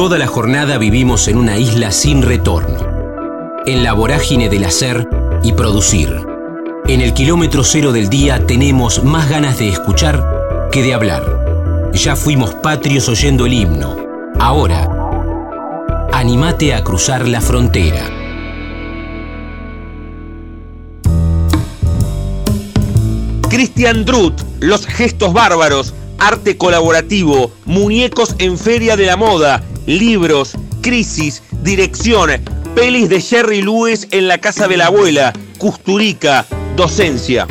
Toda la jornada vivimos en una isla sin retorno, en la vorágine del hacer y producir. En el kilómetro cero del día tenemos más ganas de escuchar que de hablar. Ya fuimos patrios oyendo el himno. Ahora, animate a cruzar la frontera. Christian Drut, Los Gestos Bárbaros, Arte Colaborativo, Muñecos en Feria de la Moda, Libros, Crisis, Dirección, Pelis de Jerry Lewis en la Casa de la Abuela, Custurica, Docencia.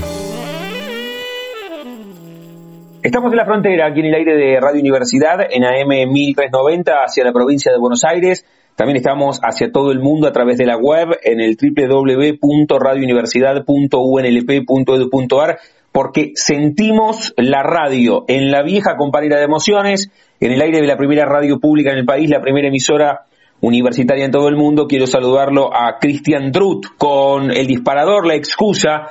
Estamos en la frontera, aquí en el aire de Radio Universidad, en AM 1390, hacia la provincia de Buenos Aires. También estamos hacia todo el mundo a través de la web en el www.radiouniversidad.unlp.edu.ar porque sentimos la radio en la vieja compañera de emociones, en el aire de la primera radio pública en el país, la primera emisora universitaria en todo el mundo. Quiero saludarlo a Cristian Drut con El Disparador, La Excusa,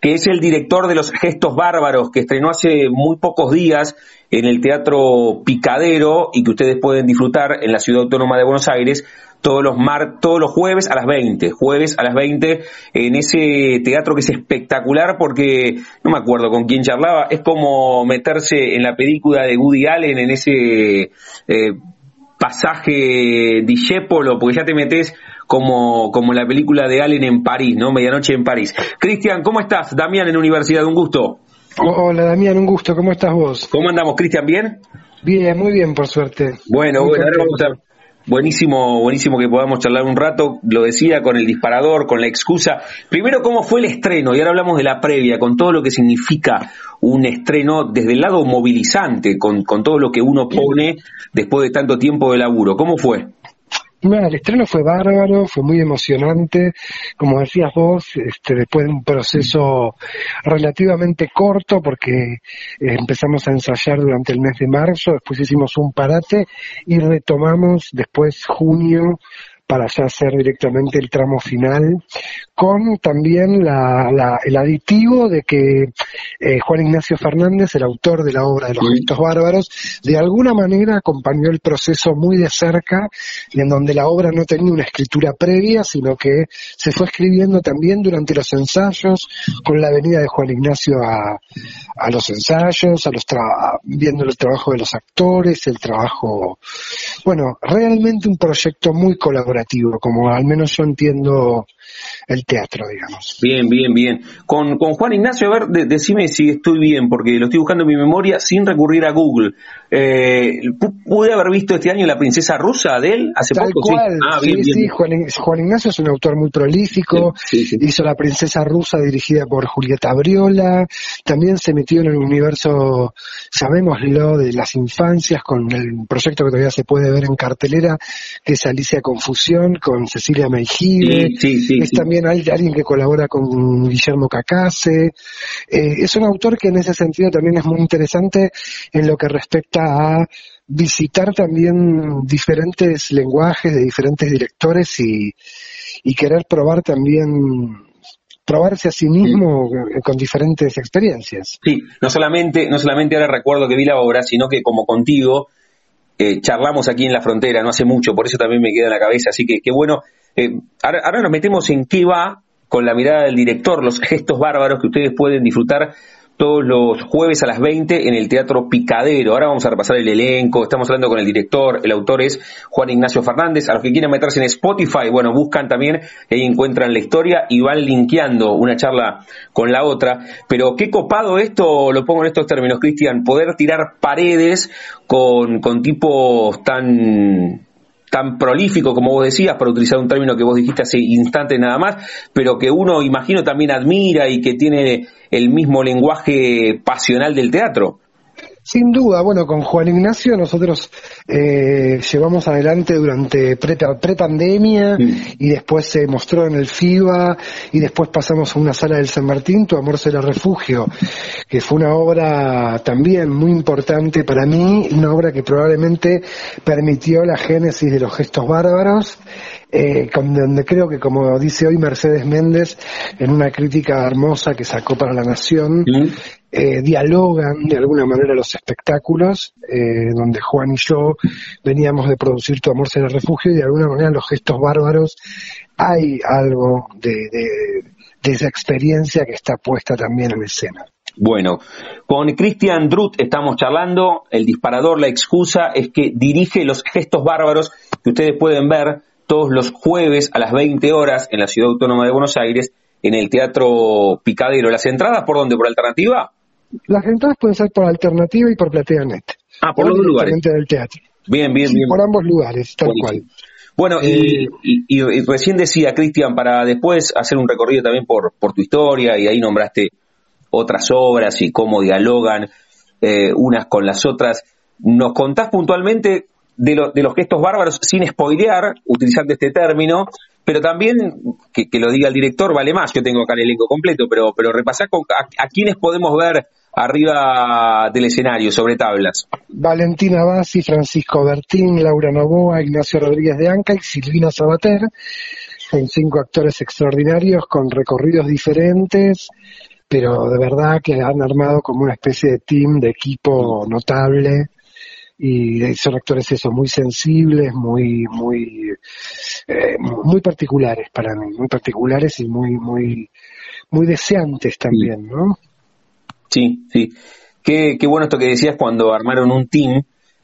que es el director de Los Gestos Bárbaros, que estrenó hace muy pocos días en el Teatro Picadero y que ustedes pueden disfrutar en la Ciudad Autónoma de Buenos Aires todos los mar, todos los jueves a las 20, jueves a las 20 en ese teatro que es espectacular porque no me acuerdo con quién charlaba, es como meterse en la película de Woody Allen en ese eh, pasaje Dijépolo, porque ya te metes como, como la película de Allen en París, ¿no? Medianoche en París. Cristian, ¿cómo estás? Damián en Universidad, un gusto. Hola Damián, un gusto, ¿cómo estás vos? ¿Cómo andamos, Cristian? ¿Bien? Bien, muy bien, por suerte. Bueno, bueno, ahora vamos a, Buenísimo, buenísimo que podamos charlar un rato, lo decía, con el disparador, con la excusa. Primero, ¿cómo fue el estreno? Y ahora hablamos de la previa, con todo lo que significa un estreno desde el lado movilizante, con, con todo lo que uno pone después de tanto tiempo de laburo. ¿Cómo fue? Bueno, el estreno fue bárbaro, fue muy emocionante, como decías vos, este, después de un proceso relativamente corto, porque eh, empezamos a ensayar durante el mes de marzo, después hicimos un parate y retomamos después junio para ya hacer directamente el tramo final, con también el aditivo de que eh, Juan Ignacio Fernández, el autor de la obra de los gestos bárbaros, de alguna manera acompañó el proceso muy de cerca, en donde la obra no tenía una escritura previa, sino que se fue escribiendo también durante los ensayos, con la venida de Juan Ignacio a, los ensayos, a los viendo el trabajo de los actores, el trabajo, bueno, realmente un proyecto muy colaborativo como al menos yo entiendo el teatro, digamos. Bien, bien, bien. Con, con Juan Ignacio, a ver, decime si estoy bien, porque lo estoy buscando en mi memoria sin recurrir a Google. Eh, ¿Pude haber visto este año La Princesa Rusa de él hace Tal poco? Cual. Ah, sí, sí, Juan, Ignacio es un autor muy prolífico, hizo La Princesa Rusa dirigida por Julieta Briola, también se metió en el universo, sabémoslo, de las infancias con el proyecto que todavía se puede ver en cartelera, que es Alicia Confusión, con Cecilia Meijibe, también alguien que colabora con Guillermo Cacase, eh, es un autor que en ese sentido también es muy interesante en lo que respecta a visitar también diferentes lenguajes de diferentes directores y, querer probar también probarse a sí mismo con diferentes experiencias. Sí, no solamente, no solamente ahora recuerdo que vi la obra, sino que como contigo eh, charlamos aquí en la frontera no hace mucho, por eso también me queda en la cabeza, así que qué bueno. Ahora, ahora nos metemos en qué va con la mirada del director, los gestos bárbaros que ustedes pueden disfrutar todos los jueves a las 20 en el Teatro Picadero. Ahora vamos a repasar el elenco, estamos hablando con el director, el autor es Juan Ignacio Fernández. A los que quieran meterse en Spotify, bueno, buscan también, ahí encuentran la historia y van linkeando una charla con la otra. Pero qué copado esto, lo pongo en estos términos, Cristian, poder tirar paredes con, con tipos tan tan prolífico como vos decías, para utilizar un término que vos dijiste hace instantes nada más, pero que uno, imagino, también admira y que tiene el mismo lenguaje pasional del teatro. Sin duda, bueno, con Juan Ignacio nosotros eh, llevamos adelante durante pre-pandemia y después se mostró en el FIBA y después pasamos a una sala del San Martín, Tu Amor será refugio, que fue una obra también muy importante para mí, una obra que probablemente permitió la génesis de los gestos bárbaros eh, donde creo que como dice hoy Mercedes Méndez en una crítica hermosa que sacó para La Nación, eh, dialogan de alguna manera los espectáculos, eh, donde Juan y yo veníamos de producir Tu amor será refugio y de alguna manera los gestos bárbaros hay algo de, de esa experiencia que está puesta también en escena. Bueno, con Christian Druth estamos charlando, el disparador, la excusa es que dirige los gestos bárbaros que ustedes pueden ver todos los jueves a las 20 horas en la Ciudad Autónoma de Buenos Aires en el Teatro Picadero. ¿Las entradas por dónde? ¿Por alternativa? Las entradas pueden ser por alternativa y por PlateaNet. Ah, por los dos lugares. del teatro. Bien, bien, bien. Por ambos lugares, tal cual. Bueno, y, eh, recién decía, Cristian, para después hacer un recorrido también por, por tu historia, y ahí nombraste otras obras y cómo dialogan eh, unas con las otras, ¿nos contás puntualmente de, de los gestos bárbaros sin spoilear, utilizando este término, pero también, que, lo diga el director, vale más, yo tengo acá el elenco completo, pero, pero repasar con, a, quiénes podemos ver arriba del escenario, sobre tablas. Valentina Bassi, Francisco Bertín, Laura Novoa, Ignacio Rodríguez de Anca y Silvina Sabater. Son cinco actores extraordinarios con recorridos diferentes, pero de verdad que han armado como una especie de team, de equipo notable y son actores eso muy sensibles muy muy eh, muy particulares para mí muy particulares y muy muy muy deseantes también no sí sí. Qué, qué bueno esto que decías cuando armaron un team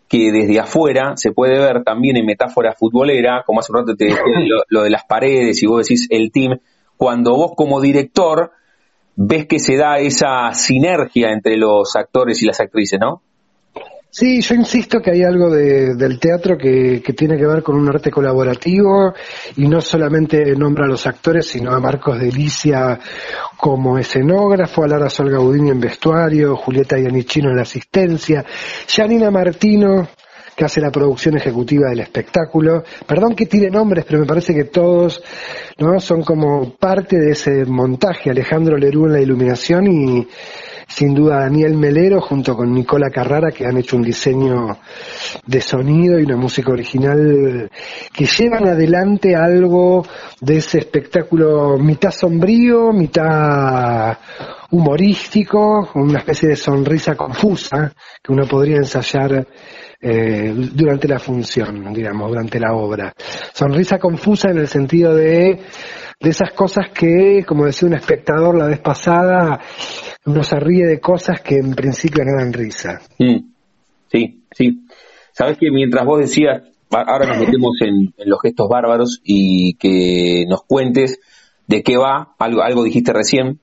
que desde afuera se puede ver también en metáfora futbolera como hace un rato te decía lo, lo de las paredes y vos decís el team. Cuando vos como director ves que se da esa sinergia entre los actores y las actrices, ¿no? Sí, yo insisto que hay algo del teatro que, tiene que ver con un arte colaborativo y no solamente nombra a los actores, sino a Marcos Delicia como escenógrafo, a Lara Sol Gaudini en vestuario, Julieta Yanichino en la asistencia, Janina Martino que hace la producción ejecutiva del espectáculo. Perdón que tire nombres, pero me parece que todos ¿no? son como parte de ese montaje. Alejandro Lerú en la iluminación y sin duda Daniel Melero junto con Nicola Carrara que han hecho un diseño de sonido y una música original que llevan adelante algo de ese espectáculo mitad sombrío, mitad humorístico, una especie de sonrisa confusa que uno podría ensayar eh, durante la función, digamos, durante la obra. Sonrisa confusa en el sentido de, de esas cosas que, como decía un espectador la vez pasada, uno se ríe de cosas que en principio no dan risa. Mm. Sí, sí. Sabes que mientras vos decías, ahora nos metemos en, los gestos bárbaros y que nos cuentes de qué va, algo, algo dijiste recién,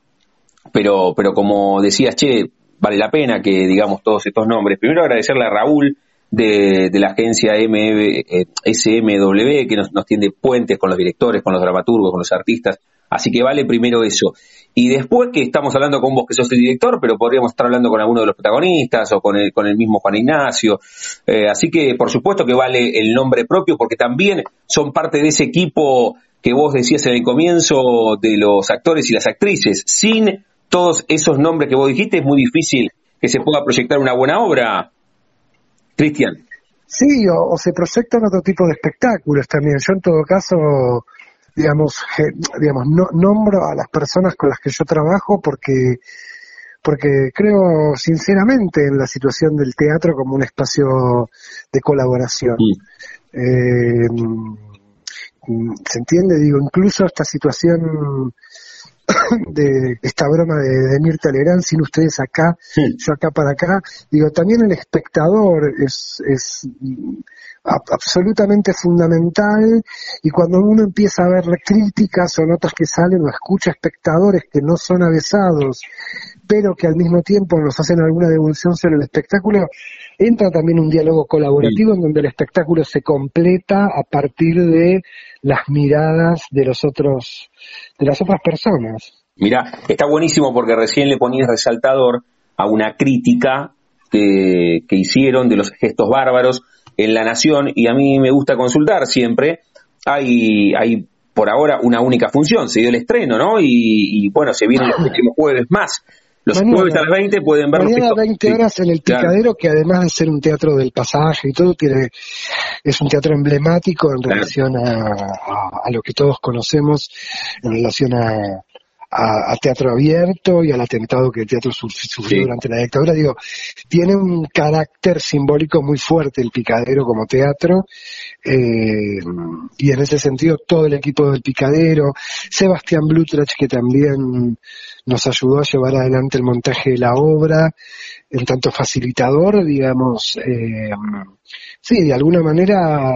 pero, pero como decías, che, vale la pena que digamos todos estos nombres. Primero agradecerle a Raúl de, la agencia eh, SMW que nos, nos tiende puentes con los directores, con los dramaturgos, con los artistas. Así que vale primero eso. Y después que estamos hablando con vos, que sos el director, pero podríamos estar hablando con alguno de los protagonistas o con el, con el mismo Juan Ignacio. Eh, así que por supuesto que vale el nombre propio porque también son parte de ese equipo que vos decías en el comienzo de los actores y las actrices. Sin todos esos nombres que vos dijiste es muy difícil que se pueda proyectar una buena obra. Cristian. Sí, o, se proyectan otro tipo de espectáculos también. Yo en todo caso, digamos, digamos no, nombro a las personas con las que yo trabajo porque porque creo sinceramente en la situación del teatro como un espacio de colaboración. Eh, ¿Se entiende? Digo, incluso esta situación de esta broma de, de Mirta Legrand, sin ustedes acá, yo acá para acá, digo, también el espectador es, es absolutamente fundamental y cuando uno empieza a ver críticas o notas que salen o escucha espectadores que no son avesados, pero que al mismo tiempo nos hacen alguna devolución sobre el espectáculo, entra también un diálogo colaborativo en donde el espectáculo se completa a partir de las miradas de los otros, de las otras personas. Mira, está buenísimo porque recién le ponías resaltador a una crítica que, que hicieron de los gestos bárbaros en La Nación y a mí me gusta consultar siempre. Hay, hay por ahora una única función, se dio el estreno, ¿no? Y, bueno, se vienen los próximos jueves más. Los jueves a las 20 pueden ver Mañana a 20 horas en el Picadero, que además de ser un teatro del pasaje y todo, tiene, es un teatro emblemático en relación a, a, lo que todos conocemos, en relación a, a, teatro abierto y al atentado que el teatro sufrió durante la dictadura. Digo, tiene un carácter simbólico muy fuerte el picadero como teatro, eh, y en ese sentido todo el equipo del picadero, Sebastián Blutrach que también nos ayudó a llevar adelante el montaje de la obra, en tanto facilitador, digamos, eh, sí, de alguna manera,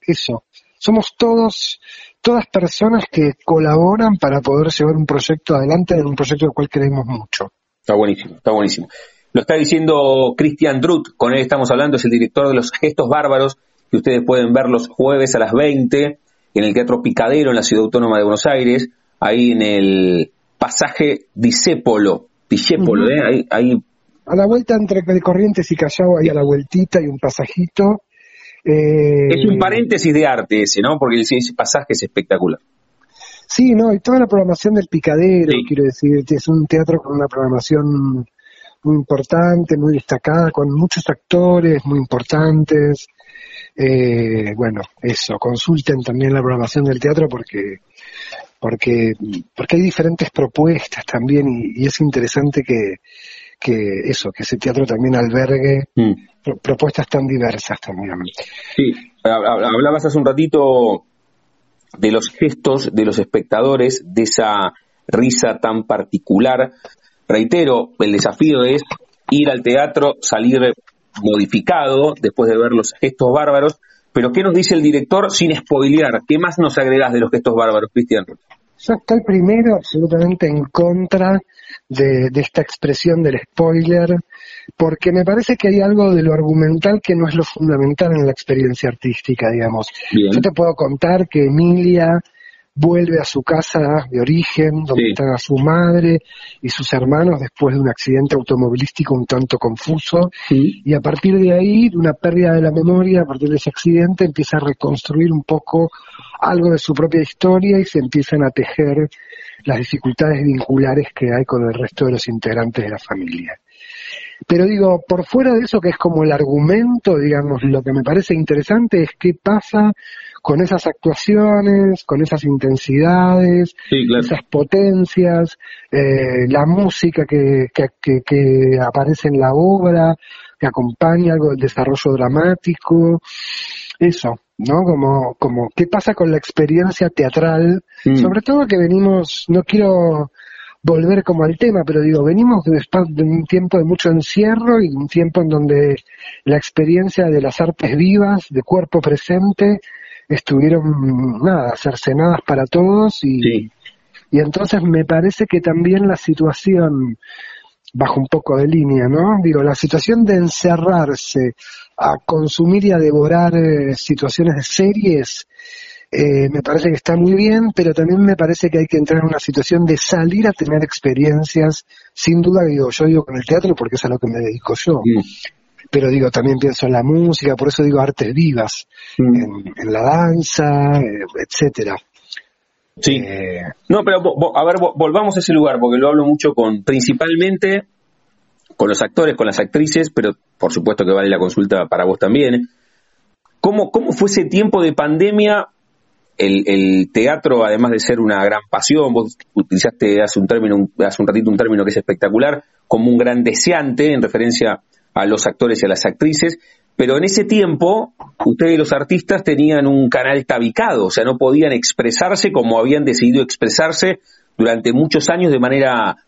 eso. Somos todos todas personas que colaboran para poder llevar un proyecto adelante, en un proyecto del cual creemos mucho. Está buenísimo, está buenísimo. Lo está diciendo Cristian Drut, con él estamos hablando, es el director de los Gestos Bárbaros, que ustedes pueden ver los jueves a las 20 en el Teatro Picadero, en la Ciudad Autónoma de Buenos Aires, ahí en el pasaje Disépolo, Disépolo, ¿eh? ahí, A la vuelta entre Corrientes y Callao, ahí a la vueltita y un pasajito, eh, es un paréntesis de arte ese, ¿no? Porque ese pasaje es espectacular. Sí, no, y toda la programación del picadero, quiero decir, es un teatro con una programación muy importante, muy destacada, con muchos actores muy importantes. Eh, bueno, eso, consulten también la programación del teatro porque porque porque hay diferentes propuestas también y es interesante que, que eso, que ese teatro también albergue mm. propuestas tan diversas también. Sí, hablabas hace un ratito de los gestos de los espectadores, de esa risa tan particular. Reitero, el desafío es ir al teatro, salir modificado después de ver los gestos bárbaros, pero ¿qué nos dice el director sin spoilear? ¿Qué más nos agregas de los gestos bárbaros, Cristian? Yo estoy primero absolutamente en contra de, esta expresión del spoiler, porque me parece que hay algo de lo argumental que no es lo fundamental en la experiencia artística, digamos. Yo te puedo contar que Emilia vuelve a su casa de origen, donde está están su madre y sus hermanos después de un accidente automovilístico un tanto confuso, y a partir de ahí, de una pérdida de la memoria, a partir de ese accidente, empieza a reconstruir un poco algo de su propia historia y se empiezan a tejer las dificultades vinculares que hay con el resto de los integrantes de la familia. Pero digo, por fuera de eso que es como el argumento, digamos, lo que me parece interesante es qué pasa con esas actuaciones, con esas intensidades, esas potencias, eh, la música que, que, que, aparece en la obra, que acompaña algo del desarrollo dramático, eso, ¿no? Como, como, ¿qué pasa con la experiencia teatral? Mm. Sobre todo que venimos, no quiero volver como al tema, pero digo, venimos de, un tiempo de mucho encierro y un tiempo en donde la experiencia de las artes vivas, de cuerpo presente, estuvieron, nada, cercenadas para todos y, y entonces me parece que también la situación, bajo un poco de línea, ¿no? Digo, la situación de encerrarse a consumir y a devorar eh, situaciones de series, eh, me parece que está muy bien, pero también me parece que hay que entrar en una situación de salir a tener experiencias, sin duda digo, yo digo con el teatro porque es a lo que me dedico yo. Mm pero digo, también pienso en la música, por eso digo artes vivas, mm. en, la danza, eh, etcétera. Sí. Eh, no, pero a ver, volvamos a ese lugar, porque lo hablo mucho con, principalmente con los actores, con las actrices, pero por supuesto que vale la consulta para vos también. ¿Cómo, cómo fue ese tiempo de pandemia? El, el, teatro, además de ser una gran pasión, vos utilizaste hace un término, hace un ratito un término que es espectacular, como un gran deseante en referencia a los actores y a las actrices, pero en ese tiempo ustedes los artistas tenían un canal tabicado, o sea, no podían expresarse como habían decidido expresarse durante muchos años de manera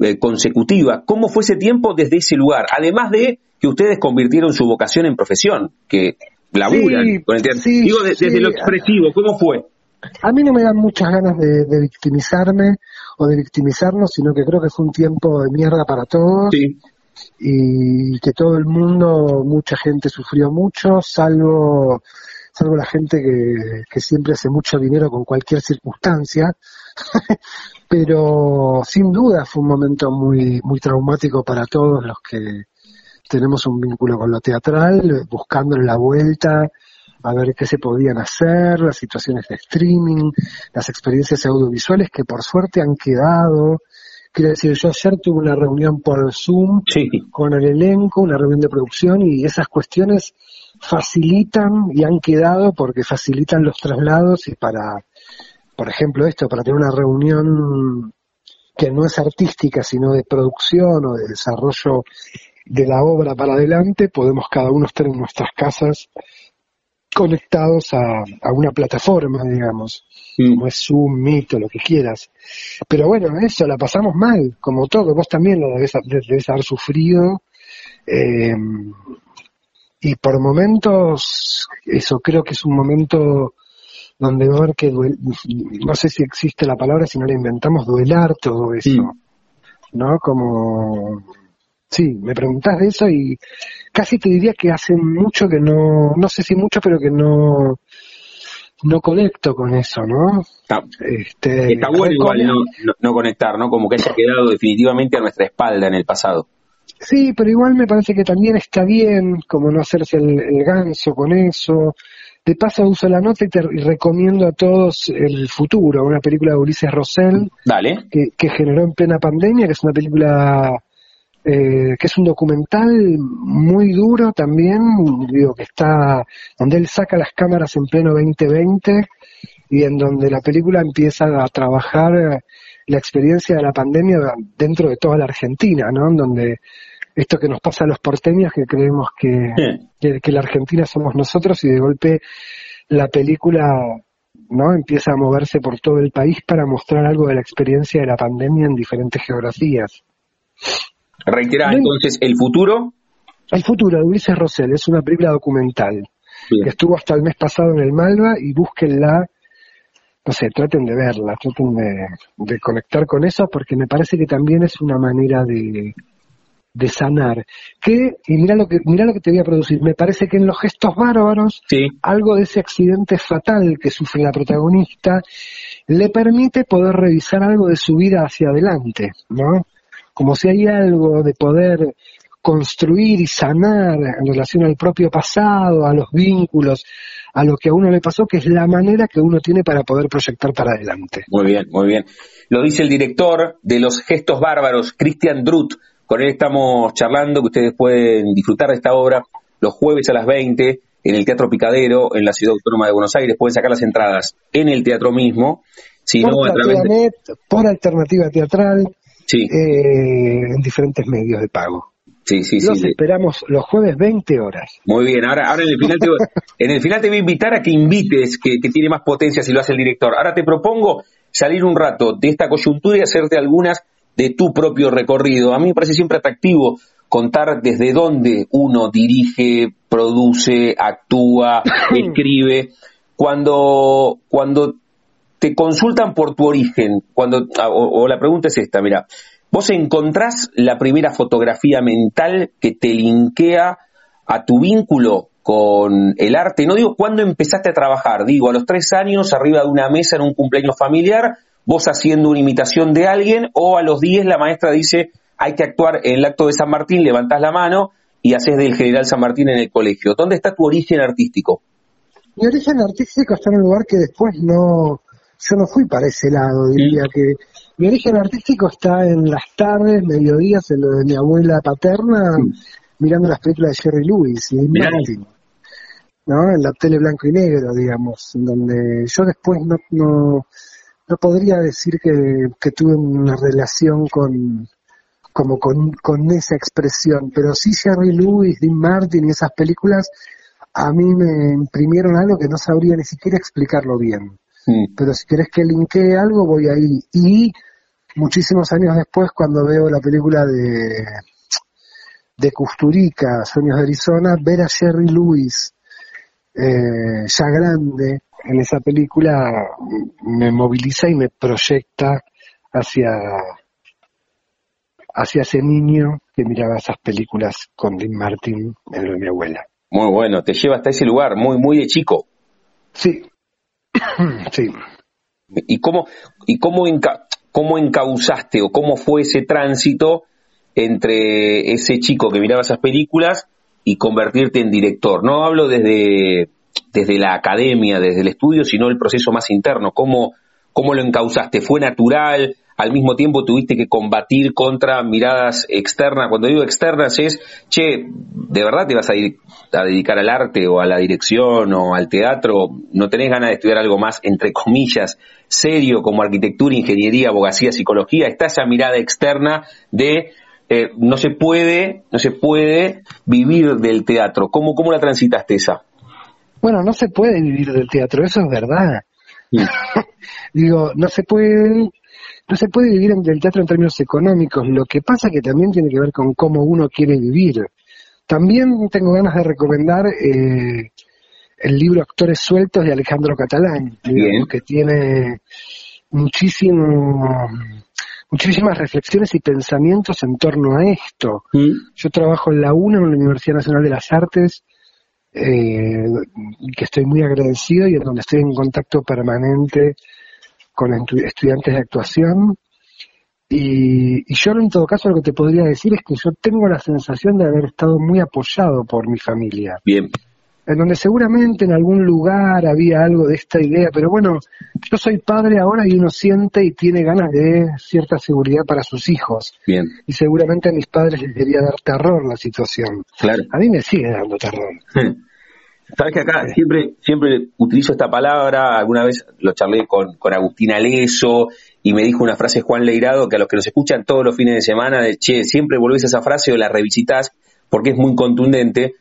eh, consecutiva. ¿Cómo fue ese tiempo desde ese lugar? Además de que ustedes convirtieron su vocación en profesión, que laburan con el teatro. Digo, desde lo expresivo, ¿cómo fue? A mí no me dan muchas ganas de, de, victimizarme o de victimizarnos, sino que creo que fue un tiempo de mierda para todos. Sí y que todo el mundo, mucha gente sufrió mucho, salvo, salvo la gente que, que siempre hace mucho dinero con cualquier circunstancia. Pero sin duda fue un momento muy, muy traumático para todos los que tenemos un vínculo con lo teatral, buscándole la vuelta, a ver qué se podían hacer, las situaciones de streaming, las experiencias audiovisuales que por suerte han quedado, Quiero decir, yo ayer tuve una reunión por Zoom con el elenco, una reunión de producción y esas cuestiones facilitan y han quedado porque facilitan los traslados y para, por ejemplo, esto, para tener una reunión que no es artística, sino de producción o de desarrollo de la obra para adelante, podemos cada uno estar en nuestras casas conectados a, una plataforma, digamos, como es Zoom, Meet o lo que quieras. Pero bueno, eso, la pasamos mal, como todo, vos también lo debes, debes haber sufrido. Eh, y por momentos, eso creo que es un momento donde va a haber que, no sé si existe la palabra, si no la inventamos, duelar todo eso, ¿no? Como Sí, me preguntás de eso y casi te diría que hace mucho que no, no sé si mucho, pero que no, no conecto con eso, ¿no? Está, este, está bueno igual no, conectar, ¿no? Como que se ha quedado definitivamente a nuestra espalda en el pasado. Sí, pero igual me parece que también está bien como no hacerse el, ganso con eso. De paso uso la nota y, te, recomiendo a todos El Futuro, una película de Ulises Rosell Dale. Que, que generó en plena pandemia, que es una película eh, que es un documental muy duro también, digo que está, donde él saca las cámaras en pleno 2020 y en donde la película empieza a trabajar la experiencia de la pandemia dentro de toda la Argentina, ¿no? En donde esto que nos pasa a los porteños, que creemos que, que, la Argentina somos nosotros y de golpe la película ¿no? empieza a moverse por todo el país para mostrar algo de la experiencia de la pandemia en diferentes geografías. Reitera entonces, ¿El futuro? El futuro de Ulises Rosell es una película documental que estuvo hasta el mes pasado en el Malva y búsquenla, no sé, traten de verla, traten de, conectar con eso porque me parece que también es una manera de, de sanar. Que, y mira lo que, mira lo que te voy a producir, me parece que en los gestos bárbaros, algo de ese accidente fatal que sufre la protagonista, le permite poder revisar algo de su vida hacia adelante, ¿no? Como si hay algo de poder construir y sanar en relación al propio pasado, a los vínculos, a lo que a uno le pasó, que es la manera que uno tiene para poder proyectar para adelante. Muy bien, muy bien. Lo dice el director de Los Gestos Bárbaros, Christian Druth. Con él estamos charlando, que ustedes pueden disfrutar de esta obra los jueves a las 20 en el Teatro Picadero, en la Ciudad Autónoma de Buenos Aires. Pueden sacar las entradas en el teatro mismo. Si por, no, a través por alternativa teatral, sí. Eh, en diferentes medios de pago. Sí, sí, Los esperamos los jueves 20 horas. Muy bien, ahora, ahora en, el final te, en el final te voy a invitar a que invites, que, tiene más potencia si lo hace el director. Ahora te propongo salir un rato de esta coyuntura y hacerte algunas de tu propio recorrido. A mí me parece siempre atractivo contar desde dónde uno dirige, produce, actúa, escribe. Cuando, cuando te consultan por tu origen, cuando, ah, o, la pregunta es esta, mira, vos encontrás la primera fotografía mental que te linkea a tu vínculo con el arte. No digo cuándo empezaste a trabajar, digo a los tres años arriba de una mesa en un cumpleaños familiar, vos haciendo una imitación de alguien, o a los diez la maestra dice hay que actuar en el acto de San Martín, levantás la mano y haces del general San Martín en el colegio. ¿Dónde está tu origen artístico? Mi origen artístico está en un lugar que después no, yo no fui para ese lado, diría que mi origen artístico está en las tardes, mediodías, en lo de mi abuela paterna, mirando las películas de Jerry Lewis y Martin, ¿no? En la tele blanco y negro, digamos, donde yo después no, no, no podría decir que, que tuve una relación con, como con, con esa expresión, pero sí Jerry Lewis, Dean Martin y esas películas a mí me imprimieron algo que no sabría ni siquiera explicarlo bien. Pero si querés que linkee algo, voy ahí. Y muchísimos años después, cuando veo la película de, de Custurica, Sueños de Arizona, ver a Jerry Lewis eh, ya grande en esa película me moviliza y me proyecta hacia hacia ese niño que miraba esas películas con Dean Martin en lo de mi abuela. Muy bueno, te lleva hasta ese lugar, muy, muy de chico. Sí, Sí. ¿Y cómo, y cómo, cómo encauzaste o cómo fue ese tránsito entre ese chico que miraba esas películas y convertirte en director? No hablo desde, desde la academia, desde el estudio, sino el proceso más interno. ¿Cómo, cómo lo encauzaste? ¿Fue natural? Al mismo tiempo tuviste que combatir contra miradas externas. Cuando digo externas es, che, ¿de verdad te vas a, ir a dedicar al arte o a la dirección o al teatro? ¿No tenés ganas de estudiar algo más, entre comillas, serio como arquitectura, ingeniería, abogacía, psicología? Está esa mirada externa de eh, no se puede, no se puede vivir del teatro. ¿Cómo, cómo la transitaste esa? Bueno, no se puede vivir del teatro, eso es verdad. Digo, no se puede, no se puede vivir del teatro en términos económicos. Lo que pasa que también tiene que ver con cómo uno quiere vivir. También tengo ganas de recomendar eh, el libro Actores Sueltos de Alejandro Catalán, que tiene muchísimo muchísimas reflexiones y pensamientos en torno a esto. Mm. Yo trabajo en la UNA, en la Universidad Nacional de las Artes, eh, que estoy muy agradecido y en donde estoy en contacto permanente con estudiantes de actuación. Y, y, yo en todo caso lo que te podría decir es que yo tengo la sensación de haber estado muy apoyado por mi familia. Bien en donde seguramente en algún lugar había algo de esta idea, pero bueno, yo soy padre ahora y uno siente y tiene ganas de cierta seguridad para sus hijos. Bien. Y seguramente a mis padres les debería dar terror la situación. Claro. A mí me sigue dando terror. Sabes que acá siempre, siempre utilizo esta palabra, alguna vez lo charlé con, con Agustín Aleso y me dijo una frase Juan Leirado que a los que nos escuchan todos los fines de semana, de che, siempre volvés a esa frase o la revisitas porque es muy contundente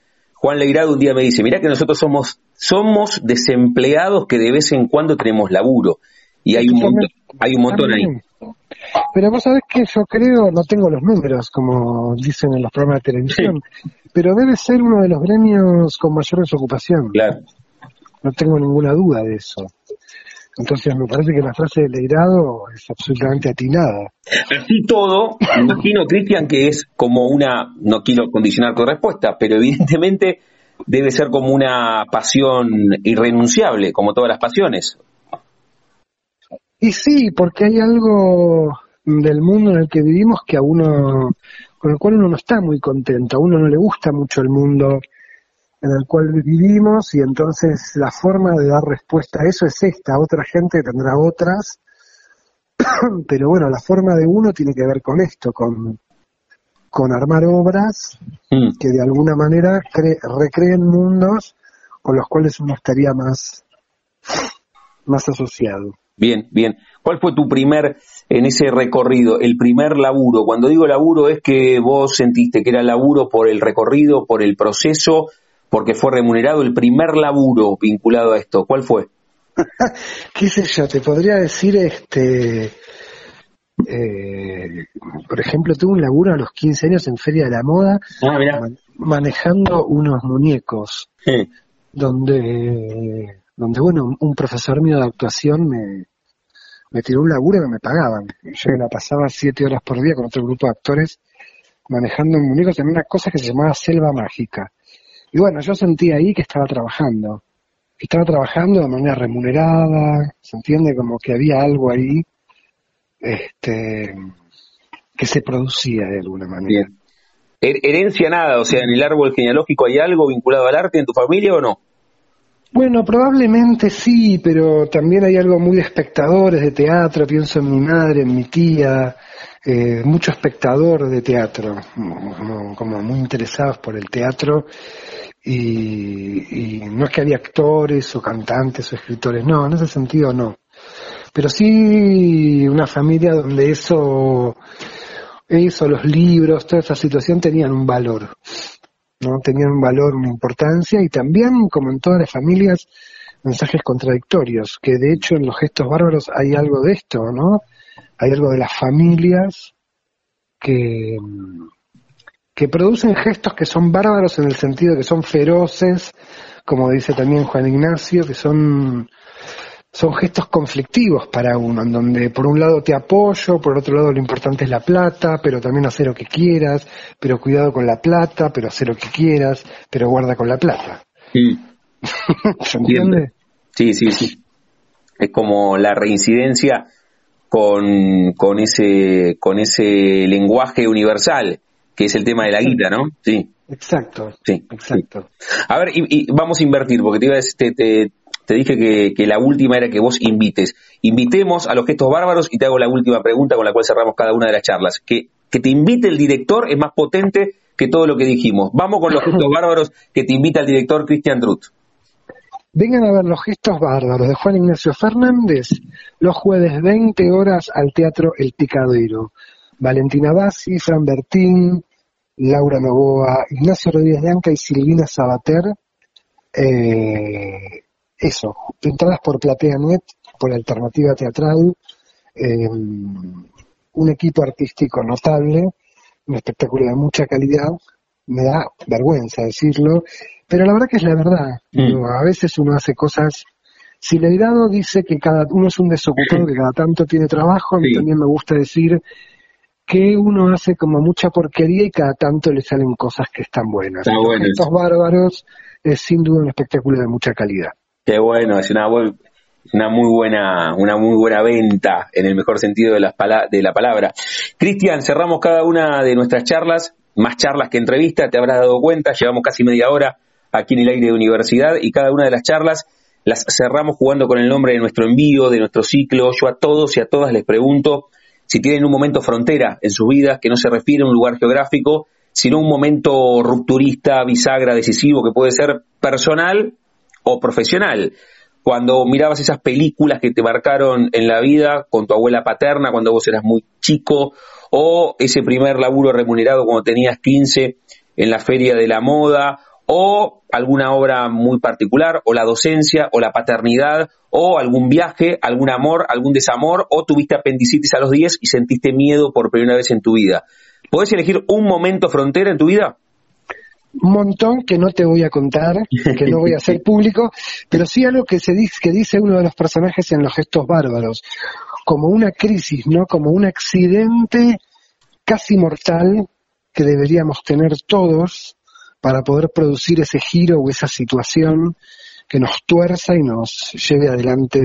Juan Leirado un día me dice, mira que nosotros somos, somos desempleados que de vez en cuando tenemos laburo. Y hay un montón, hay un montón ahí. Pero vos sabés que yo creo, no tengo los números, como dicen en los programas de televisión, pero debe ser uno de los gremios con mayor desocupación. Claro. No tengo ninguna duda de eso. Entonces me parece que la frase de Leirado es absolutamente atinada. Así todo, imagino, Cristian, que es como una, no quiero condicionar tu respuesta, pero evidentemente debe ser como una pasión irrenunciable, como todas las pasiones. Y sí, porque hay algo del mundo en el que vivimos que a uno, con el cual uno no está muy contento, a uno no le gusta mucho el mundo en el cual vivimos y entonces la forma de dar respuesta a eso es esta, otra gente tendrá otras, pero bueno, la forma de uno tiene que ver con esto, con, con armar obras mm. que de alguna manera recreen mundos con los cuales uno estaría más, más asociado. Bien, bien. ¿Cuál fue tu primer, en ese recorrido, el primer laburo? Cuando digo laburo es que vos sentiste que era laburo por el recorrido, por el proceso, porque fue remunerado el primer laburo vinculado a esto. ¿Cuál fue? ¿Qué sé yo? Te podría decir, este, eh, por ejemplo, tuve un laburo a los 15 años en Feria de la Moda, ah, manejando unos muñecos, donde, donde, bueno, un profesor mío de actuación me, me tiró un laburo que me pagaban. Yo la pasaba siete horas por día con otro grupo de actores manejando muñecos en una cosa que se llamaba Selva Mágica. Y bueno, yo sentí ahí que estaba trabajando. Estaba trabajando de manera remunerada, se entiende como que había algo ahí este, que se producía de alguna manera. Herencia nada, o sea, en el árbol genealógico hay algo vinculado al arte en tu familia o no? Bueno, probablemente sí, pero también hay algo muy de espectadores de teatro, pienso en mi madre, en mi tía, eh, mucho espectador de teatro, como, muy interesados por el teatro, y, no es que había actores o cantantes o escritores, no, en ese sentido no. Pero sí una familia donde eso, eso, los libros, toda esa situación tenían un valor. ¿No? Tenían un valor, una importancia y también, como en todas las familias, mensajes contradictorios, que de hecho en los gestos bárbaros hay algo de esto, ¿no? Hay algo de las familias que, que producen gestos que son bárbaros en el sentido que son feroces, como dice también Juan Ignacio, que son son gestos conflictivos para uno, en donde por un lado te apoyo, por otro lado lo importante es la plata, pero también hacer lo que quieras, pero cuidado con la plata, pero hacer lo que quieras, pero guarda con la plata. Sí. ¿Se entiende? Sí, sí, sí. Es como la reincidencia con, con, ese, con ese lenguaje universal, que es el tema de la guita, ¿no? Sí. Exacto. Sí. Exacto. A ver, y, vamos a invertir, porque te iba a decir, te, te dije que, que, la última era que vos invites. Invitemos a los gestos bárbaros y te hago la última pregunta con la cual cerramos cada una de las charlas. Que, que te invite el director es más potente que todo lo que dijimos. Vamos con los gestos bárbaros que te invita el director Cristian Drut. Vengan a ver los gestos bárbaros de Juan Ignacio Fernández los jueves 20 horas al Teatro El Picadero. Valentina Bassi, Fran Bertín, Laura Novoa, Ignacio Rodríguez Anca y Silvina Sabater. Eh, eso, entradas por PlateaNet, por Alternativa Teatral, eh, un equipo artístico notable, un espectáculo de mucha calidad, me da vergüenza decirlo, pero la verdad que es la verdad. Mm. a veces uno hace cosas. Si Leirado dice que cada uno es un desocupado, que cada tanto tiene trabajo, a mí también me gusta decir que uno hace como mucha porquería y cada tanto le salen cosas que están buenas. Estos bárbaros es sin duda un espectáculo de mucha calidad. Qué bueno, es una, muy buena, una muy buena venta en el mejor sentido de de la palabra. Cristian, cerramos cada una de nuestras charlas, más charlas que entrevistas, te habrás dado cuenta, llevamos casi media hora aquí en el aire de universidad y cada una de las charlas las cerramos jugando con el nombre de nuestro envío, de nuestro ciclo. Yo a todos y a todas les pregunto si tienen un momento frontera en sus vidas que no se refiere a un lugar geográfico, sino un momento rupturista, bisagra, decisivo, que puede ser personal o profesional. Cuando mirabas esas películas que te marcaron en la vida con tu abuela paterna cuando vos eras muy chico, o ese primer laburo remunerado cuando tenías 15 en la feria de la moda, o alguna obra muy particular, o la docencia, o la paternidad, o algún viaje, algún amor, algún desamor, o tuviste apendicitis a los 10 y sentiste miedo por primera vez en tu vida. ¿Podés elegir un momento frontera en tu vida? Un montón que no te voy a contar, que no voy a hacer público, pero sí algo que, se dice, que dice uno de los personajes en Los Gestos Bárbaros, como una crisis, ¿no? Como un accidente casi mortal que deberíamos tener todos para poder producir ese giro o esa situación que nos tuerza y nos lleve adelante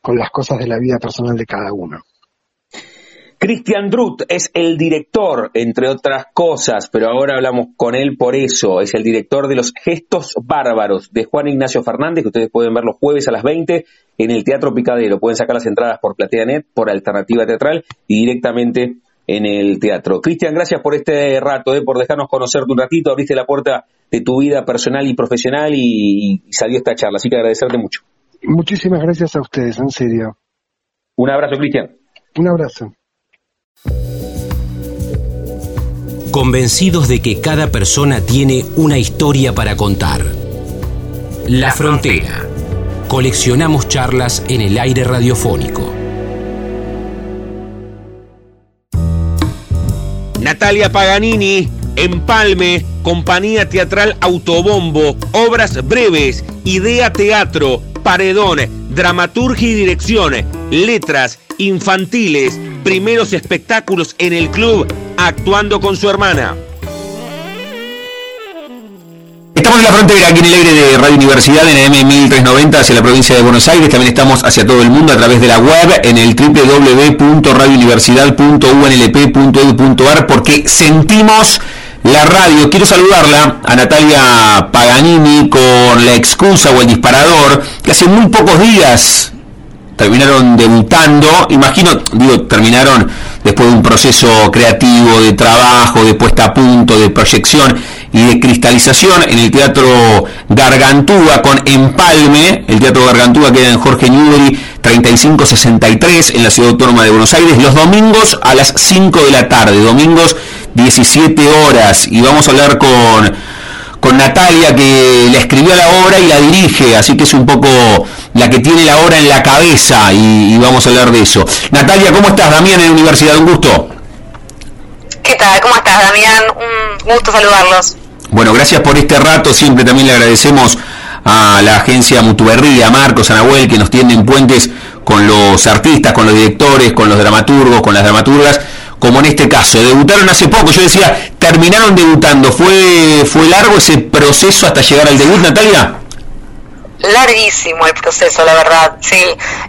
con las cosas de la vida personal de cada uno. Cristian Drut es el director, entre otras cosas, pero ahora hablamos con él por eso. Es el director de Los Gestos Bárbaros de Juan Ignacio Fernández, que ustedes pueden ver los jueves a las 20 en el Teatro Picadero. Pueden sacar las entradas por PlateaNet, por Alternativa Teatral y directamente en el teatro. Cristian, gracias por este rato, eh, por dejarnos conocerte un ratito, abriste la puerta de tu vida personal y profesional y, salió esta charla, así que agradecerte mucho. Muchísimas gracias a ustedes, en serio. Un abrazo, Cristian. Un abrazo. Convencidos de que cada persona tiene una historia para contar. La Frontera. Coleccionamos charlas en el aire radiofónico. Natalia Paganini, Empalme, Compañía Teatral Autobombo, Obras Breves, Idea Teatro, Paredón, Dramaturgia y Dirección, Letras, Infantiles, primeros espectáculos en el club, actuando con su hermana. Estamos en la frontera, aquí en el aire de Radio Universidad, en M1390 hacia la provincia de Buenos Aires. También estamos hacia todo el mundo a través de la web en el www.radiouniversidad.unlp.edu.ar porque sentimos la radio. Quiero saludarla a Natalia Paganini con la excusa o el disparador que hace muy pocos días terminaron debutando. Imagino, digo, terminaron después de un proceso creativo, de trabajo, de puesta a punto, de proyección y de cristalización en el Teatro Gargantúa con Empalme. El Teatro Gargantúa queda en Jorge Newbery 3563 en la Ciudad Autónoma de Buenos Aires, los domingos a las 5 de la tarde, domingos 17 horas. Y vamos a hablar con, con Natalia que le escribió la obra y la dirige, así que es un poco la que tiene la obra en la cabeza y, y vamos a hablar de eso. Natalia, ¿cómo estás? Damián en la Universidad, un gusto. ¿Qué tal? ¿Cómo estás, Damián? Un gusto saludarlos. Bueno, gracias por este rato. Siempre también le agradecemos a la agencia Mutuberría, a Marcos, a Nahuel, que nos tienden puentes con los artistas, con los directores, con los dramaturgos, con las dramaturgas, como en este caso. Debutaron hace poco, yo decía, terminaron debutando. ¿Fue, fue largo ese proceso hasta llegar al debut, Natalia? Larguísimo el proceso, la verdad. Sí,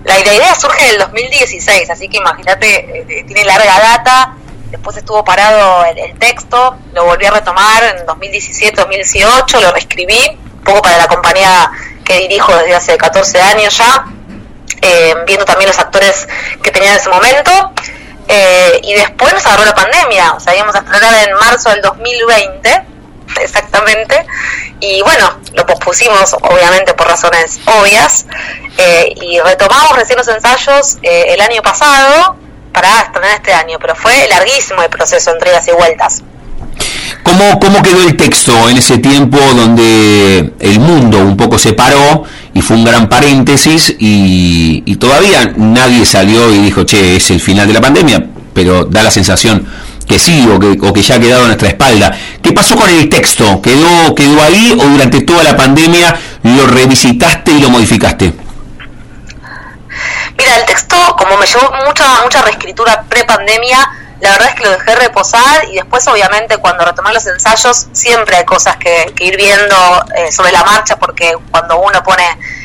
la, idea surge del 2016, así que imagínate, eh, tiene larga data después estuvo parado el, texto, lo volví a retomar en 2017-2018, lo reescribí, un poco para la compañía que dirijo desde hace 14 años ya, eh, viendo también los actores que tenía en ese momento. Eh, y después nos agarró la pandemia, o sea, íbamos a estrenar en marzo del 2020, exactamente, y bueno, lo pospusimos obviamente por razones obvias, eh, y retomamos recién los ensayos el año pasado para estrenar este año, pero fue larguísimo el proceso entre idas y vueltas. ¿Cómo, ¿Cómo quedó el texto en ese tiempo donde el mundo un poco se paró y fue un gran paréntesis y, todavía nadie salió y dijo, che, es el final de la pandemia, pero da la sensación que sí o que, o que ya ha quedado a nuestra espalda. ¿Qué pasó con el texto? ¿Quedó, ¿Quedó ahí o durante toda la pandemia lo revisitaste y lo modificaste? Mira, el texto, como me llevó mucha, mucha reescritura pre-pandemia, la verdad es que lo dejé reposar y después obviamente cuando retomé los ensayos siempre hay cosas que, ir viendo eh, sobre la marcha porque cuando uno pone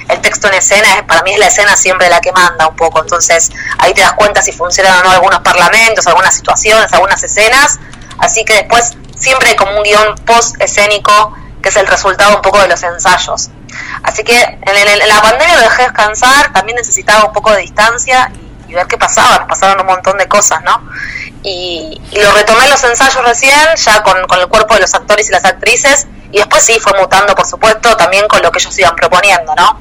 el texto en escena, para mí es la escena siempre la que manda un poco, entonces ahí te das cuenta si funcionan o no algunos parlamentos, algunas situaciones, algunas escenas, así que después siempre hay como un guion post escénico que es el resultado un poco de los ensayos. Así que en, la pandemia lo dejé descansar, también necesitaba un poco de distancia y, ver qué pasaba, pasaron un montón de cosas, ¿no? y, lo retomé los ensayos recién, ya con, el cuerpo de los actores y las actrices, y después sí fue mutando, por supuesto, también con lo que ellos iban proponiendo, ¿no?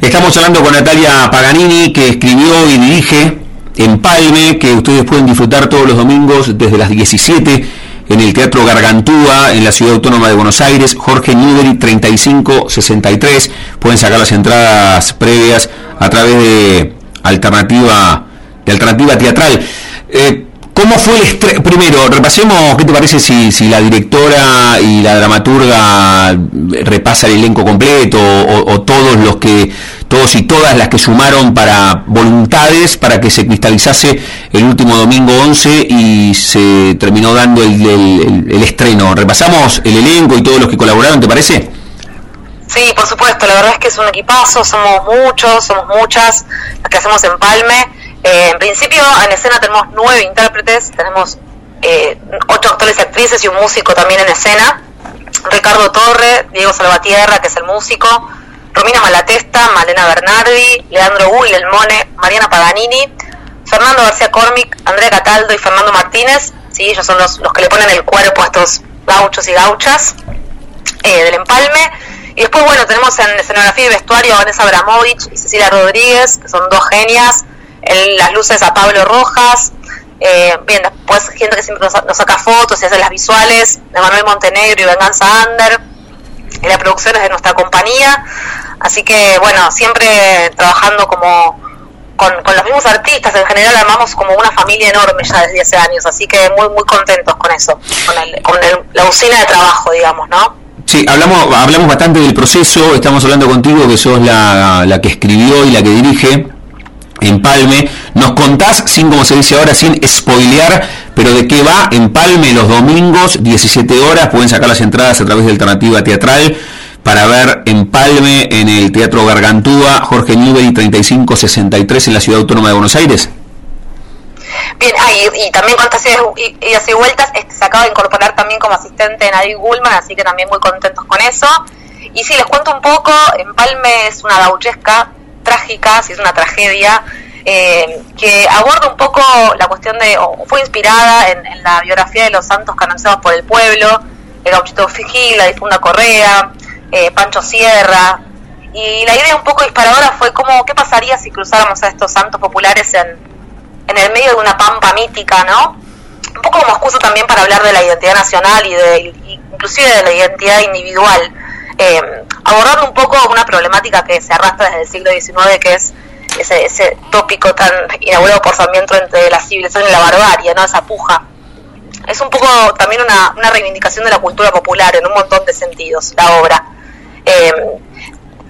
Estamos hablando con Natalia Paganini, que escribió y dirige Empalme, que ustedes pueden disfrutar todos los domingos desde las 17 en el Teatro Gargantúa, en la Ciudad Autónoma de Buenos Aires, Jorge Newbery 3563. Pueden sacar las entradas previas a través de alternativa, de alternativa teatral. Eh, ¿Cómo fue el estreno? Primero, repasemos, ¿qué te parece si, si, la directora y la dramaturga repasa el elenco completo o, todos los que, todos y todas las que sumaron para voluntades para que se cristalizase el último domingo 11 y se terminó dando el, el estreno? ¿Repasamos el elenco y todos los que colaboraron, te parece? Sí, por supuesto, la verdad es que es un equipazo, somos muchos, somos muchas que hacemos en Palme eh, en principio, en escena tenemos nueve intérpretes, tenemos eh, ocho actores y actrices y un músico también en escena. Ricardo Torre, Diego Salvatierra, que es el músico, Romina Malatesta, Malena Bernardi, Leandro Will, el Mone, Mariana Paganini, Fernando García Cormic, Andrea Cataldo y Fernando Martínez. Sí, ellos son los, los que le ponen el cuerpo a estos gauchos y gauchas eh, del empalme. Y después, bueno, tenemos en escenografía y vestuario a Vanessa Abramovich y Cecilia Rodríguez, que son dos genias. En las luces a Pablo Rojas, eh, bien, después gente que siempre nos, saca fotos y hace las visuales, de Manuel Montenegro y Venganza Ander, y la producción es de nuestra compañía, así que bueno, siempre trabajando como con, los mismos artistas, en general armamos como una familia enorme ya desde hace años, así que muy muy contentos con eso, con, con la usina de trabajo, digamos, ¿no? Sí, hablamos, hablamos bastante del proceso, estamos hablando contigo que sos la, la que escribió y la que dirige Empalme. Nos contás, sin como se dice ahora, sin spoilear, pero de qué va Empalme los domingos, 17 horas. Pueden sacar las entradas a través de Alternativa Teatral para ver Empalme en el Teatro Gargantúa, Jorge Newbery 3563 en la Ciudad Autónoma de Buenos Aires. Bien, ah, y, también con estas idas y vueltas, se acaba de incorporar también como asistente Nadine Gullman, así que también muy contentos con eso. Y si les cuento un poco, Empalme es una gauchesca trágica, si es una tragedia, eh, que aborda un poco la cuestión de, o fue inspirada en, la biografía de los santos canonizados por el pueblo, el gauchito Fijil, la difunda Correa, eh, Pancho Sierra, y la idea un poco disparadora fue como, ¿qué pasaría si cruzáramos a estos santos populares en, en el medio de una pampa mítica, ¿no? Un poco como excusa también para hablar de la identidad nacional y de inclusive de la identidad individual eh, abordando un poco una problemática que se arrastra desde el siglo XIX, que es ese, ese tópico tan inaugurado por Sarmiento entre la civilización y la barbarie, ¿no? esa puja. Es un poco también una, una reivindicación de la cultura popular en un montón de sentidos, la obra. Eh,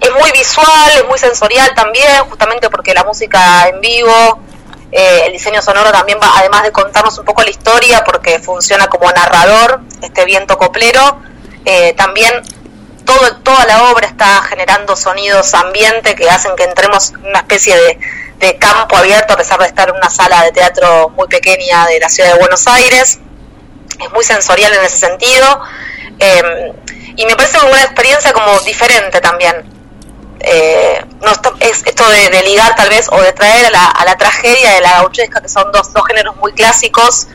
es muy visual, es muy sensorial también, justamente porque la música en vivo, eh, el diseño sonoro también va, además de contarnos un poco la historia, porque funciona como narrador, este viento coplero, eh, también todo, toda la obra está generando sonidos ambiente que hacen que entremos en una especie de, campo abierto a pesar de estar en una sala de teatro muy pequeña de la ciudad de Buenos Aires. Es muy sensorial en ese sentido. Em, y me parece una experiencia como diferente también. Eh, no, es esto de, ligar tal vez o de traer a la, a la tragedia de la gauchesca, que son dos, dos géneros muy clásicos,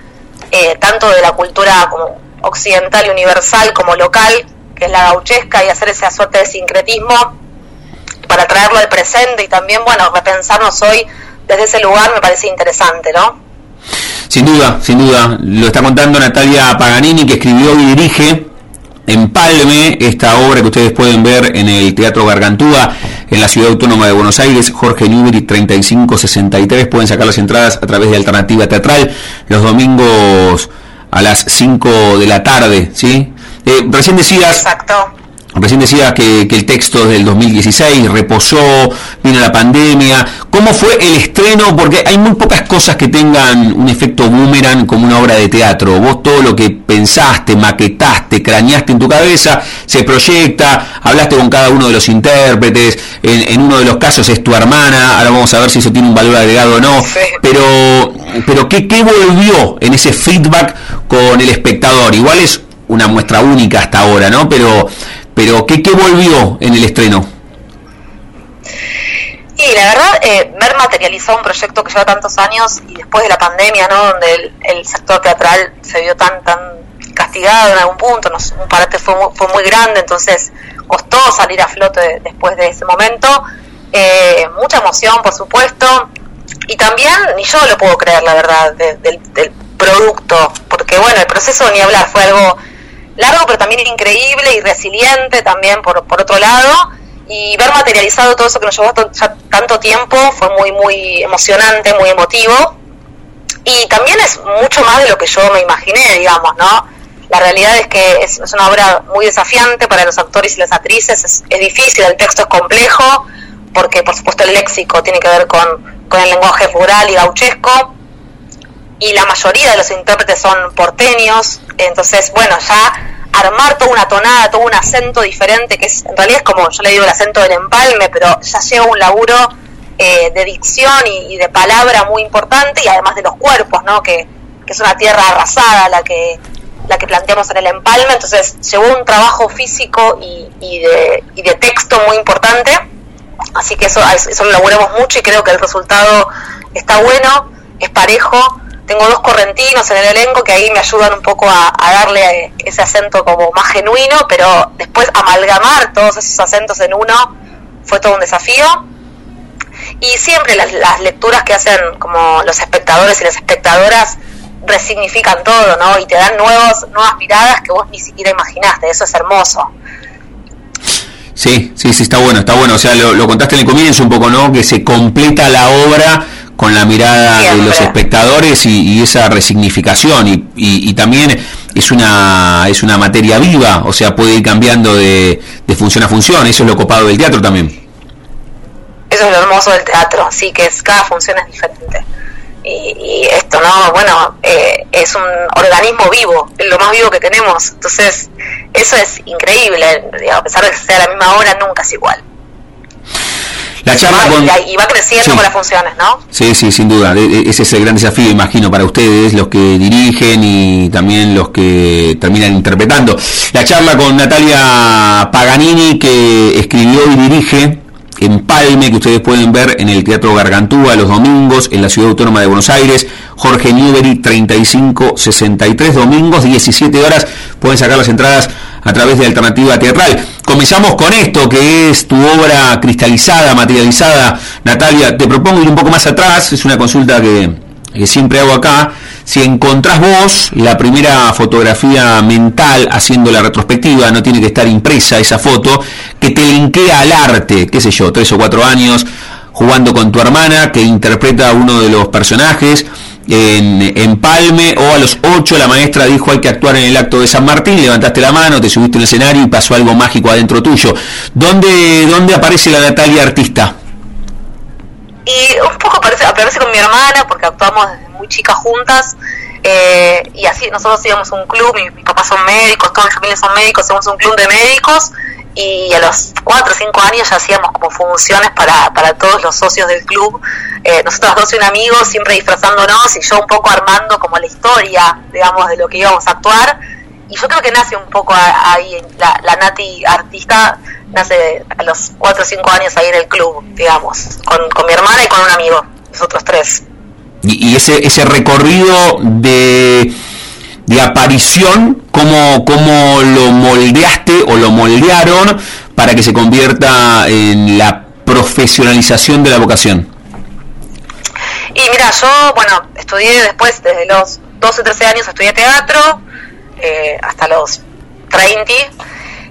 eh, tanto de la cultura como occidental y universal como local, que es la gauchesca, y hacer esa suerte de sincretismo para traerlo al presente y también, bueno, repensarnos hoy desde ese lugar me parece interesante, ¿no? Sin duda, sin duda. Lo está contando Natalia Paganini, que escribió y dirige Empalme, esta obra que ustedes pueden ver en el Teatro Gargantúa, en la Ciudad Autónoma de Buenos Aires, Jorge Newbery 3563, pueden sacar las entradas a través de Alternativa Teatral los domingos a las 5 de la tarde, ¿sí? Eh, recién decías... Exacto. Recién decías que, que, el texto del 2016, reposó, vino la pandemia. ¿Cómo fue el estreno? Porque hay muy pocas cosas que tengan un efecto boomerang como una obra de teatro. Vos todo lo que pensaste, maquetaste, craneaste en tu cabeza, se proyecta, hablaste con cada uno de los intérpretes, en, en uno de los casos es tu hermana, ahora vamos a ver si eso tiene un valor agregado o no. Pero, pero ¿qué, ¿qué volvió en ese feedback con el espectador? Igual es una muestra única hasta ahora, ¿no? Pero pero ¿qué, ¿qué, volvió en el estreno? Y la verdad, eh, ver materializado un proyecto que lleva tantos años y después de la pandemia, ¿no? Donde el, el sector teatral se vio tan tan castigado en algún punto, nos, un parate fue muy, fue muy grande, entonces costó salir a flote después de ese momento. Eh, mucha emoción, por supuesto, y también, ni yo lo puedo creer, la verdad, de, del, del producto, porque bueno, el proceso ni hablar fue algo largo, pero también increíble y resiliente también por, por otro lado. Y ver materializado todo eso que nos llevó ya tanto tiempo fue muy, muy emocionante, muy emotivo. Y también es mucho más de lo que yo me imaginé, digamos, ¿no? La realidad es que es, una obra muy desafiante para los actores y las actrices, es, es, difícil, el texto es complejo, porque por supuesto el léxico tiene que ver con, con el lenguaje rural y gauchesco, y la mayoría de los intérpretes son porteños, entonces, bueno, ya armar toda una tonada, todo un acento diferente, que es, en realidad es como yo le digo el acento del empalme, pero ya lleva un laburo eh, de dicción y, de palabra muy importante y además de los cuerpos, ¿no? Que, que, es una tierra arrasada la que la que planteamos en el empalme, entonces llevó un trabajo físico y, y, de, y de texto muy importante, así que eso, eso lo elaboramos mucho y creo que el resultado está bueno, es parejo, tengo dos correntinos en el elenco que ahí me ayudan un poco a, darle ese acento como más genuino, pero después amalgamar todos esos acentos en uno fue todo un desafío. Y siempre las, las lecturas que hacen como los espectadores y las espectadoras resignifican todo, ¿no? Y te dan nuevos, nuevas miradas que vos ni siquiera imaginaste, eso es hermoso. Sí, sí, sí, está bueno, está bueno. O sea, lo, lo contaste en el comienzo un poco, ¿no? Que se completa la obra con la mirada Siempre. de los espectadores y, y esa resignificación y, y, y, también es una es una materia viva, o sea, puede ir cambiando de, de, función a función, eso es lo copado del teatro también. Eso es lo hermoso del teatro, sí, que es cada función es diferente. Y, esto, ¿no? Bueno, eh, es un organismo vivo, es lo más vivo que tenemos, entonces eso es increíble, a pesar de que sea la misma hora, nunca es igual. La charla con... y va creciendo sí. con las funciones, ¿no? Sí, sí, sin duda. E, e, ese es el gran desafío, imagino, para ustedes, los que dirigen y también los que terminan interpretando. La charla con Natalia Paganini, que escribió y dirige Empalme, que ustedes pueden ver en el Teatro Gargantúa los domingos en la Ciudad Autónoma de Buenos Aires. Jorge Newbery, 3563 domingos, 17 horas. Pueden sacar las entradas a través de Alternativa Teatral. Comenzamos con esto, que es tu obra cristalizada, materializada. Natalia, te propongo ir un poco más atrás, es una consulta que, que siempre hago acá. Si encontrás vos la primera fotografía mental haciendo la retrospectiva, no tiene que estar impresa esa foto, que te linkea al arte, qué sé yo, tres o cuatro años, jugando con tu hermana, que interpreta a uno de los personajes, en, en, Palme o a los 8 la maestra dijo hay que actuar en el acto de San Martín, levantaste la mano, te subiste el escenario y pasó algo mágico adentro tuyo. ¿Dónde, dónde aparece la Natalia artista? Y un poco aparece, aparece con mi hermana porque actuamos desde muy chicas juntas eh, y así nosotros íbamos a un club, mi, mis papás son médicos, toda mi familia son médicos, somos un club de médicos y a los 4 o 5 años ya hacíamos como funciones para, para todos los socios del club. Eh, nosotros dos y un amigo siempre disfrazándonos y yo un poco armando como la historia, digamos, de lo que íbamos a actuar. Y yo creo que nace un poco ahí la, la Nati artista, nace a los 4 o 5 años ahí en el club, digamos, con, con mi hermana y con un amigo, nosotros tres. Y, ese, ese recorrido de, de aparición, ¿cómo, ¿cómo lo moldeaste o lo moldearon para que se convierta en la profesionalización de la vocación? Y mira, yo, bueno, estudié después, desde los 12, 13 años, estudié teatro, eh, hasta los 30,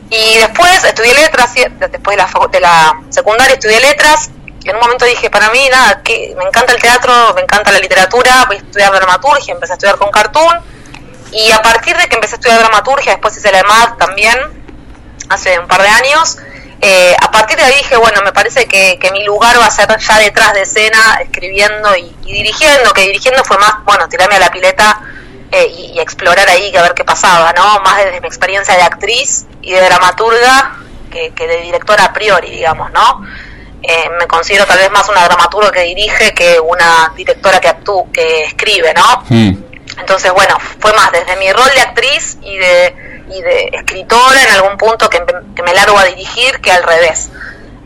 y después estudié letras, después de la, de la secundaria estudié letras, y en un momento dije, para mí, nada, que me encanta el teatro, me encanta la literatura, voy a estudiar dramaturgia, empecé a estudiar con cartoon, y a partir de que empecé a estudiar dramaturgia, después hice la EMAD también, hace un par de años, eh, a partir de ahí dije, bueno, me parece que, mi lugar va a ser ya detrás de escena, escribiendo y, dirigiendo, que dirigiendo fue más, bueno, tirarme a la pileta eh, y, explorar ahí, que a ver qué pasaba, ¿no? Más desde mi experiencia de actriz y de dramaturga que, de directora a priori, digamos, ¿no? Eh, me considero tal vez más una dramaturga que dirige que una directora que actúa, que escribe, ¿no? Mm. Entonces, bueno, fue más desde mi rol de actriz y de y de escritora en algún punto que, me largo a dirigir que al revés.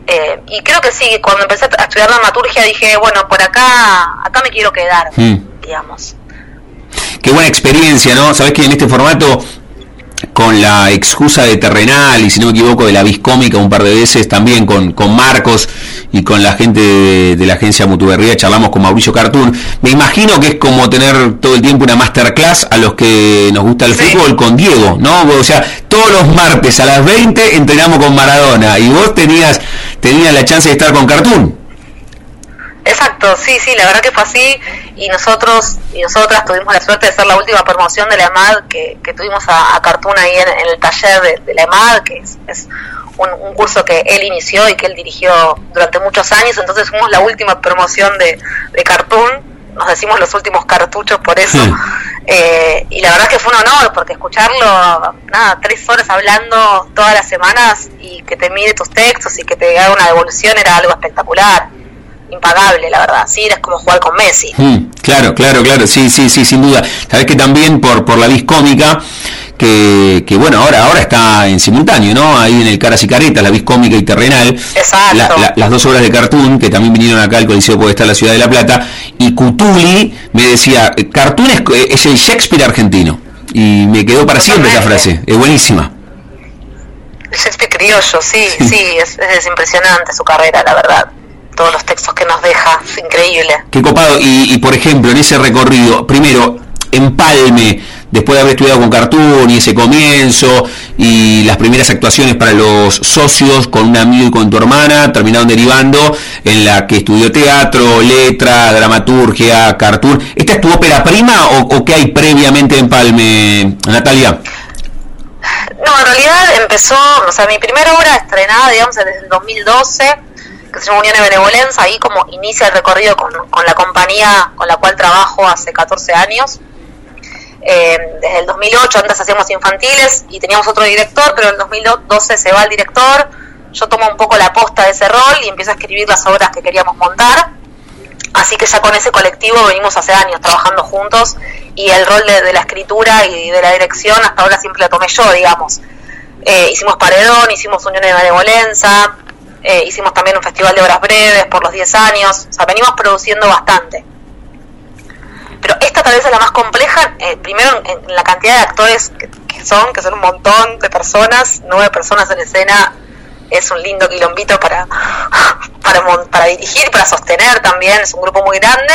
Eh, y creo que sí, cuando empecé a estudiar dramaturgia dije, bueno, por acá, acá me quiero quedar, hmm. digamos. Qué buena experiencia, ¿no? Sabes que en este formato con la excusa de Terrenal y si no me equivoco de la Viscómica un par de veces también con, con Marcos y con la gente de, la agencia Mutuberría charlamos con Mauricio Cartoon. Me imagino que es como tener todo el tiempo una masterclass a los que nos gusta el fútbol con Diego, ¿no? O sea, todos los martes a las 20 entrenamos con Maradona y vos tenías, tenías la chance de estar con Cartoon. Exacto, sí, sí, la verdad que fue así. Y nosotros y nosotras tuvimos la suerte de ser la última promoción de la EMAD que, tuvimos a, Cartoon ahí en, el taller de, la EMAD, que es, un, curso que él inició y que él dirigió durante muchos años, entonces fuimos la última promoción de, Cartoon, nos decimos los últimos cartuchos por eso, eh, y la verdad que fue un honor, porque escucharlo, nada, tres horas hablando todas las semanas y que te mire tus textos y que te haga una devolución era algo espectacular impagable, la verdad. Sí, es como jugar con Messi. Mm, claro, claro, claro, sí, sí, sí, sin duda. Sabes que también por, por la vis cómica, que, que, bueno, ahora, ahora está en simultáneo, ¿no? Ahí en el Caras y Caretas, la vis cómica y terrenal. Exacto. las dos obras de cartoon, que también vinieron acá al Coliseo Puede estar la Ciudad de la Plata. Y Cutuli me decía, cartoon es, el Shakespeare argentino. Y me quedó para siempre esa frase. Es buenísima. Shakespeare criollo, sí, sí, es, es impresionante su carrera, la verdad todos los textos que nos deja, es increíble. Qué copado, y, por ejemplo, en ese recorrido, primero, empalme, después de haber estudiado con Cartoon y ese comienzo, y las primeras actuaciones para los socios con un amigo y con tu hermana, terminaron derivando en la que estudió teatro, letra, dramaturgia, Cartoon. ¿Esta es tu ópera prima o, o qué hay previamente en Empalme, Natalia? No, en realidad empezó, o sea, mi primera obra estrenada, digamos, desde el 2012 que se llama Unión de Benevolencia, ahí como inicia el recorrido con, la compañía con la cual trabajo hace 14 años. Eh, desde el 2008 antes hacíamos infantiles y teníamos otro director, pero en el 2012 se va el director, yo tomo un poco la posta de ese rol y empiezo a escribir las obras que queríamos montar. Así que ya con ese colectivo venimos hace años trabajando juntos y el rol de, la escritura y de la dirección hasta ahora siempre lo tomé yo, digamos. Eh, hicimos Paredón, hicimos Unión de Benevolencia, eh, hicimos también un festival de obras breves por los 10 años, o sea, venimos produciendo bastante. Pero esta tal vez es la más compleja, eh, primero en, la cantidad de actores que, son, que son un montón de personas, nueve personas en escena, es un lindo quilombito para, para, para dirigir, para sostener también, es un grupo muy grande.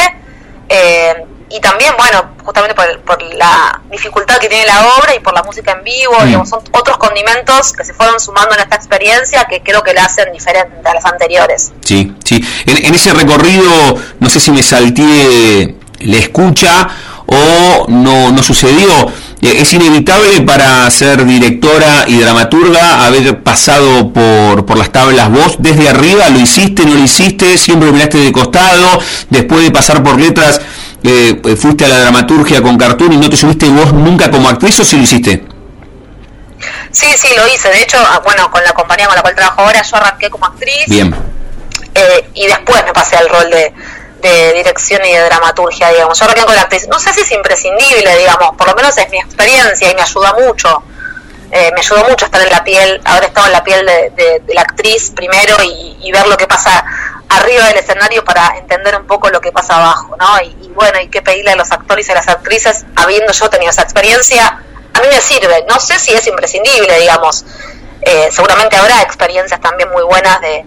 Eh, y también, bueno, justamente por, la dificultad que tiene la obra y por la música en vivo, mm. son otros condimentos que se fueron sumando en esta experiencia que creo que la hacen diferente a las anteriores. Sí, sí. En, ese recorrido, no sé si me salté la escucha o no, no sucedió. Eh, es inevitable para ser directora y dramaturga haber pasado por, por las tablas vos desde arriba, lo hiciste, no lo hiciste, siempre miraste de costado, después de pasar por letras eh, fuiste a la dramaturgia con Cartoon y no te subiste vos nunca como actriz o si lo hiciste? Sí, sí, lo hice. De hecho, ah, bueno, con la compañía con la cual trabajo ahora, yo arranqué como actriz. Bien. Eh, y después me pasé al rol de, dirección y de dramaturgia, digamos. Yo arranqué con la actriz. No sé si es imprescindible, digamos, por lo menos es mi experiencia y me ayuda mucho. eh, me ayudó mucho estar en la piel, haber estado en la piel de, la actriz primero y, ver lo que pasa arriba del escenario para entender un poco lo que pasa abajo, ¿no? Y, bueno, y qué pedirle a los actores y a las actrices, habiendo yo tenido esa experiencia, a mí me sirve, no sé si es imprescindible, digamos, eh, seguramente habrá experiencias también muy buenas de,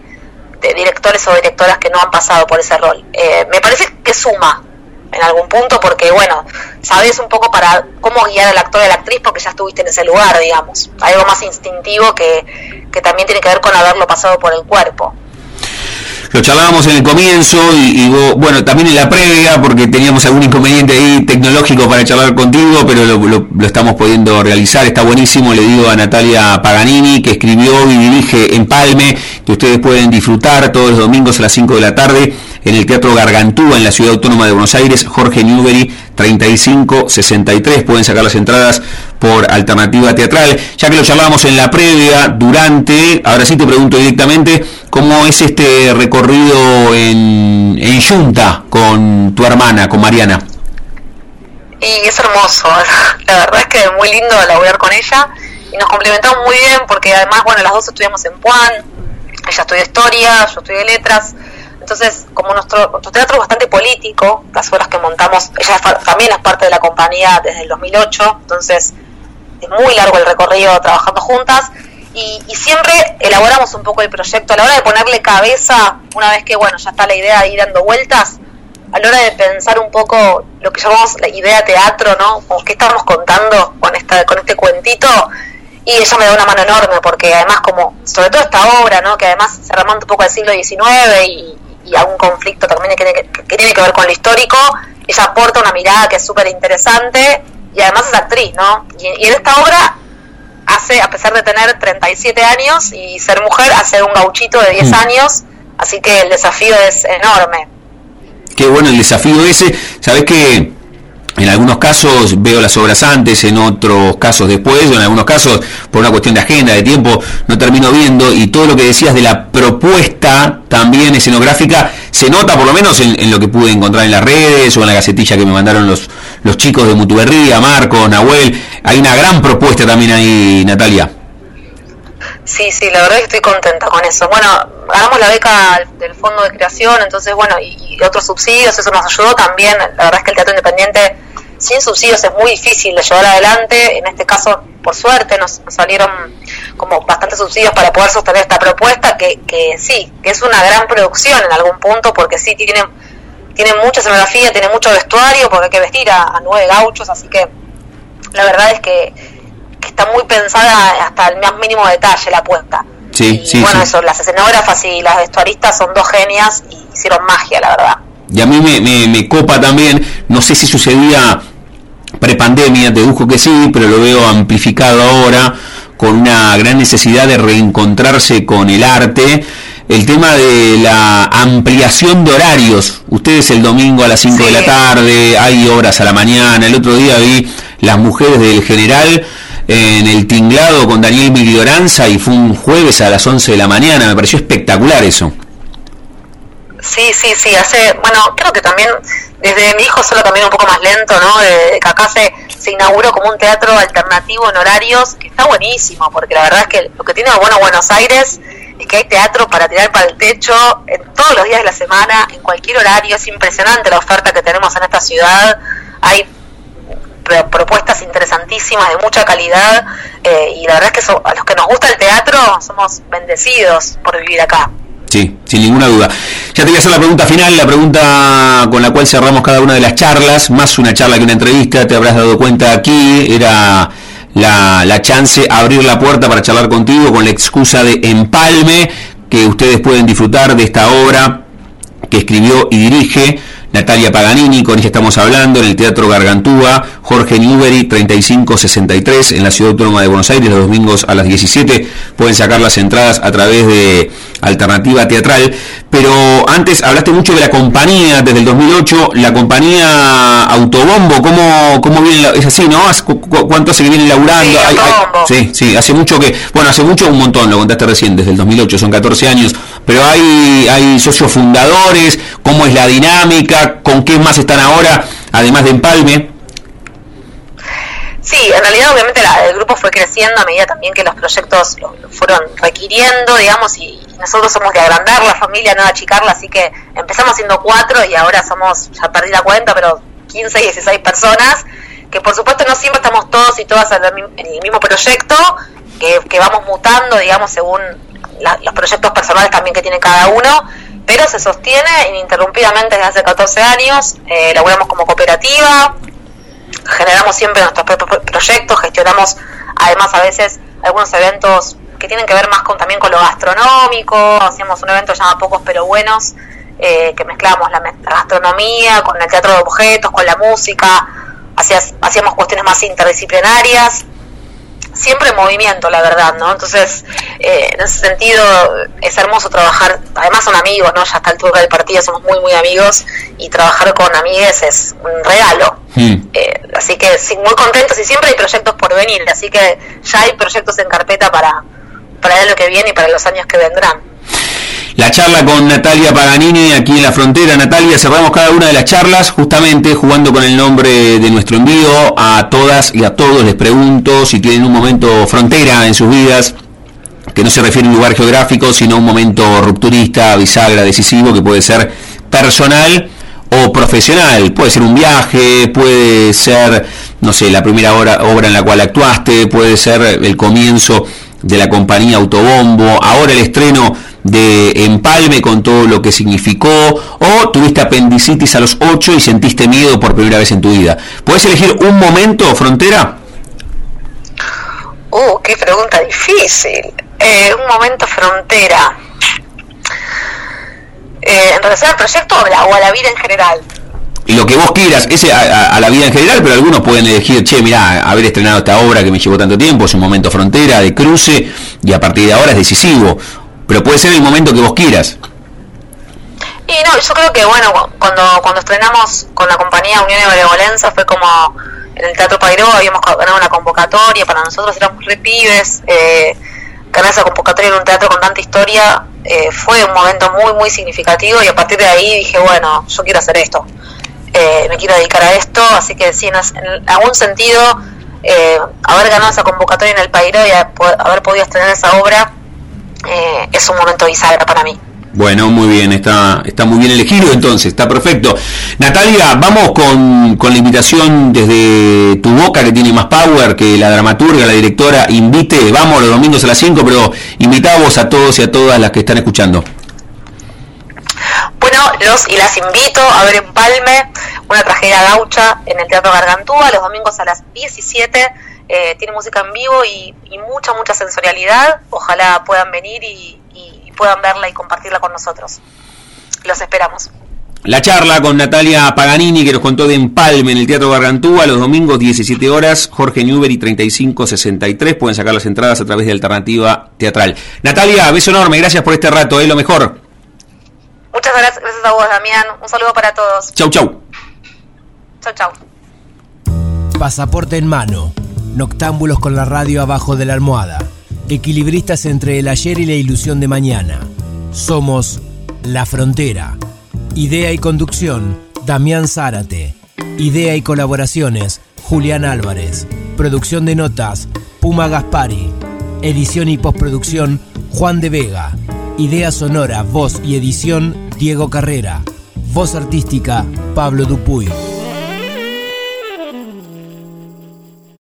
directores o directoras que no han pasado por ese rol. Eh, me parece que suma, en algún punto porque, bueno, sabes un poco para cómo guiar al actor y a la actriz porque ya estuviste en ese lugar, digamos. Algo más instintivo que, que también tiene que ver con haberlo pasado por el cuerpo lo charlábamos en el comienzo y, bueno, también en la previa, porque teníamos algún inconveniente ahí tecnológico para charlar contigo, pero lo, estamos pudiendo realizar, está buenísimo, le digo a Natalia Paganini, que escribió y dirige Empalme, que ustedes pueden disfrutar todos los domingos a las 5 de la tarde en el Teatro Gargantúa en la Ciudad Autónoma de Buenos Aires, Jorge Newbery 3563, pueden sacar las entradas por alternativa teatral. Ya que lo charlábamos en la previa, durante, ahora sí te pregunto directamente, ¿cómo es este recorrido en, en Junta con tu hermana, con Mariana? Y es hermoso, la verdad es que es muy lindo laburar con ella y nos complementamos muy bien porque además, bueno, las dos estudiamos en Puan, ella estudió historia, yo estudié letras, entonces, como nuestro, teatro es bastante político, las obras que montamos, ella también es parte de la compañía desde el 2008, entonces es muy largo el recorrido trabajando juntas y, siempre elaboramos un poco el proyecto a la hora de ponerle cabeza, una vez que bueno ya está la idea de ir dando vueltas, a la hora de pensar un poco lo que llamamos la idea teatro, ¿no? Como qué estamos contando con esta con este cuentito y ella me da una mano enorme porque además como sobre todo esta obra, ¿no? Que además se remonta un poco al siglo XIX y, y a un conflicto también que tiene que, tiene que ver con lo histórico, ella aporta una mirada que es súper interesante y además es actriz, ¿no? Y, en esta obra hace, a pesar de tener 37 años y ser mujer, hace un gauchito de 10 mm. años, así que el desafío es enorme. Qué bueno el desafío ese, sabes que en algunos casos veo las obras antes, en otros casos después, o en algunos casos por una cuestión de agenda, de tiempo, no termino viendo y todo lo que decías de la propuesta también escenográfica se nota por lo menos en, lo que pude encontrar en las redes o en la gacetilla que me mandaron los, los chicos de Mutuberría, Marcos, Nahuel. Hay una gran propuesta también ahí, Natalia. Sí, sí, la verdad estoy contenta con eso. Bueno, ganamos la beca del Fondo de Creación, entonces, bueno, y, otros subsidios, eso nos ayudó también. La verdad es que el Teatro Independiente sin subsidios es muy difícil de llevar adelante. En este caso, por suerte, nos, salieron como bastantes subsidios para poder sostener esta propuesta, que, que sí, que es una gran producción en algún punto, porque sí tiene, tiene mucha escenografía, tiene mucho vestuario, porque hay que vestir a, nueve gauchos, así que la verdad es que, está muy pensada hasta el más mínimo detalle la apuesta. Sí, y, bueno, eso, las escenógrafas y las vestuaristas son dos genias y hicieron magia, la verdad. Y a mí me, me, me copa también, no sé si sucedía prepandemia, dedujo que sí, pero lo veo amplificado ahora con una gran necesidad de reencontrarse con el arte. El tema de la ampliación de horarios. Ustedes el domingo a las 5 de la tarde, hay horas a la mañana. El otro día vi las mujeres del general en el tinglado con Daniel Milioranza y fue un jueves a las 11 de la mañana. Me pareció espectacular eso. Sí, sí, sí, hace, bueno, creo que también desde mi hijo solo también un poco más lento, ¿no? De, que acá se, se inauguró como un teatro alternativo en horarios, que está buenísimo, porque la verdad es que lo que tiene bueno Buenos Aires es que hay teatro para tirar para el techo en todos los días de la semana, en cualquier horario, es impresionante la oferta que tenemos en esta ciudad, hay propuestas de mucha calidad eh, y la verdad es que a los que nos gusta el teatro somos bendecidos por vivir acá. Sí, sin ninguna duda. Ya te voy a hacer la pregunta final, la pregunta con la cual cerramos cada una de las charlas, más una charla que una entrevista, te habrás dado cuenta aquí, era la, la chance abrir la puerta para charlar contigo con la excusa de empalme, que ustedes pueden disfrutar de esta obra que escribió y dirige Natalia Paganini, con ella estamos hablando, en el Teatro Gargantúa, Jorge Newbery, 3563, en la Ciudad Autónoma de Buenos Aires, los domingos a las 17. Pueden sacar las entradas a través de Alternativa Teatral. Pero antes hablaste mucho de la compañía, desde el 2008, la compañía Autobombo, ¿cómo, cómo viene? es así, ¿no? ¿Cuánto hace que viene laburando? Sí, sí, hace mucho que, bueno, hace mucho un montón, lo contaste recién, desde el 2008, son 14 años, pero hay, hay socios fundadores, ¿cómo es la dinámica? ¿Con qué más están ahora, además de Empalme? Sí, en realidad obviamente el grupo fue creciendo a medida también que los proyectos lo, fueron requiriendo, digamos, y, nosotros somos de agrandar la familia, no de achicarla, así que empezamos siendo cuatro y ahora somos, ya perdí la cuenta, pero 15, 16 personas, que por supuesto no siempre estamos todos y todas en el, mismo proyecto, que, vamos mutando, digamos, según los proyectos personales también que tiene cada uno, pero se sostiene ininterrumpidamente desde hace 14 años, eh, laburamos como cooperativa, generamos siempre nuestros propios proyectos, gestionamos además a veces algunos eventos que tienen que ver más con también con lo gastronómico, hacíamos un evento llamado Pocos pero Buenos, eh, que mezclamos la, gastronomía con el teatro de objetos, con la música, hacíamos cuestiones más interdisciplinarias, siempre en movimiento, la verdad, ¿no? Entonces, eh, en ese sentido, es hermoso trabajar, además son amigos, ¿no? Ya hasta el turno del partido somos muy, muy amigos, y trabajar con amigues es un regalo. Hmm. Eh, así que sí, muy contentos y siempre hay proyectos por venir, así que ya hay proyectos en carpeta para, para lo que viene y para los años que vendrán la charla con Natalia Paganini aquí en la frontera. Natalia, cerramos cada una de las charlas justamente jugando con el nombre de nuestro envío. A todas y a todos les pregunto si tienen un momento frontera en sus vidas, que no se refiere a un lugar geográfico, sino a un momento rupturista, bisagra, decisivo, que puede ser personal o profesional. Puede ser un viaje, puede ser, no sé, la primera obra en la cual actuaste, puede ser el comienzo de la compañía Autobombo, ahora el estreno de empalme con todo lo que significó, o tuviste apendicitis a los 8 y sentiste miedo por primera vez en tu vida. ¿Puedes elegir un momento, Frontera? Uh, qué pregunta difícil. Eh, un momento frontera. Eh, en relación al proyecto o a la vida en general lo que vos quieras, ese a, la vida en general, pero algunos pueden elegir, che, mira, haber estrenado esta obra que me llevó tanto tiempo, es un momento frontera, de cruce, y a partir de ahora es decisivo pero puede ser el momento que vos quieras. Y no, yo creo que bueno, cuando cuando estrenamos con la compañía Unión Benevolencia fue como en el Teatro Pairó habíamos ganado una convocatoria, para nosotros éramos re pibes, eh, ganar esa convocatoria en un teatro con tanta historia eh, fue un momento muy, muy significativo y a partir de ahí dije, bueno, yo quiero hacer esto, eh, me quiero dedicar a esto, así que sí, en, algún sentido, eh, haber ganado esa convocatoria en el Pairó y haber podido estrenar esa obra eh, es un momento bisagra para mí. Bueno, muy bien, está, está muy bien elegido entonces, está perfecto. Natalia, vamos con, con la invitación desde tu boca que tiene más power que la dramaturga, la directora, invite, vamos los domingos a las 5, pero invitamos a todos y a todas las que están escuchando. Los y las invito a ver Empalme, una tragedia gaucha en el Teatro Gargantúa, los domingos a las 17 eh, tiene música en vivo y, mucha, mucha sensorialidad. Ojalá puedan venir y, puedan verla y compartirla con nosotros. Los esperamos. La charla con Natalia Paganini, que nos contó de Empalme en el Teatro Gargantúa, los domingos 17 horas, Jorge Newbery 3563. Pueden sacar las entradas a través de Alternativa Teatral. Natalia, beso enorme, gracias por este rato, es lo mejor. Muchas gracias, gracias a vos, Damián. Un saludo para todos. Chau, chau. Chau, chau. Pasaporte en mano Noctámbulos con la radio abajo de la almohada. Equilibristas entre el ayer y la ilusión de mañana. Somos La Frontera. Idea y conducción, Damián Zárate. Idea y colaboraciones, Julián Álvarez. Producción de notas, Puma Gaspari. Edición y postproducción, Juan de Vega. Idea sonora, voz y edición, Diego Carrera. Voz artística, Pablo Dupuy.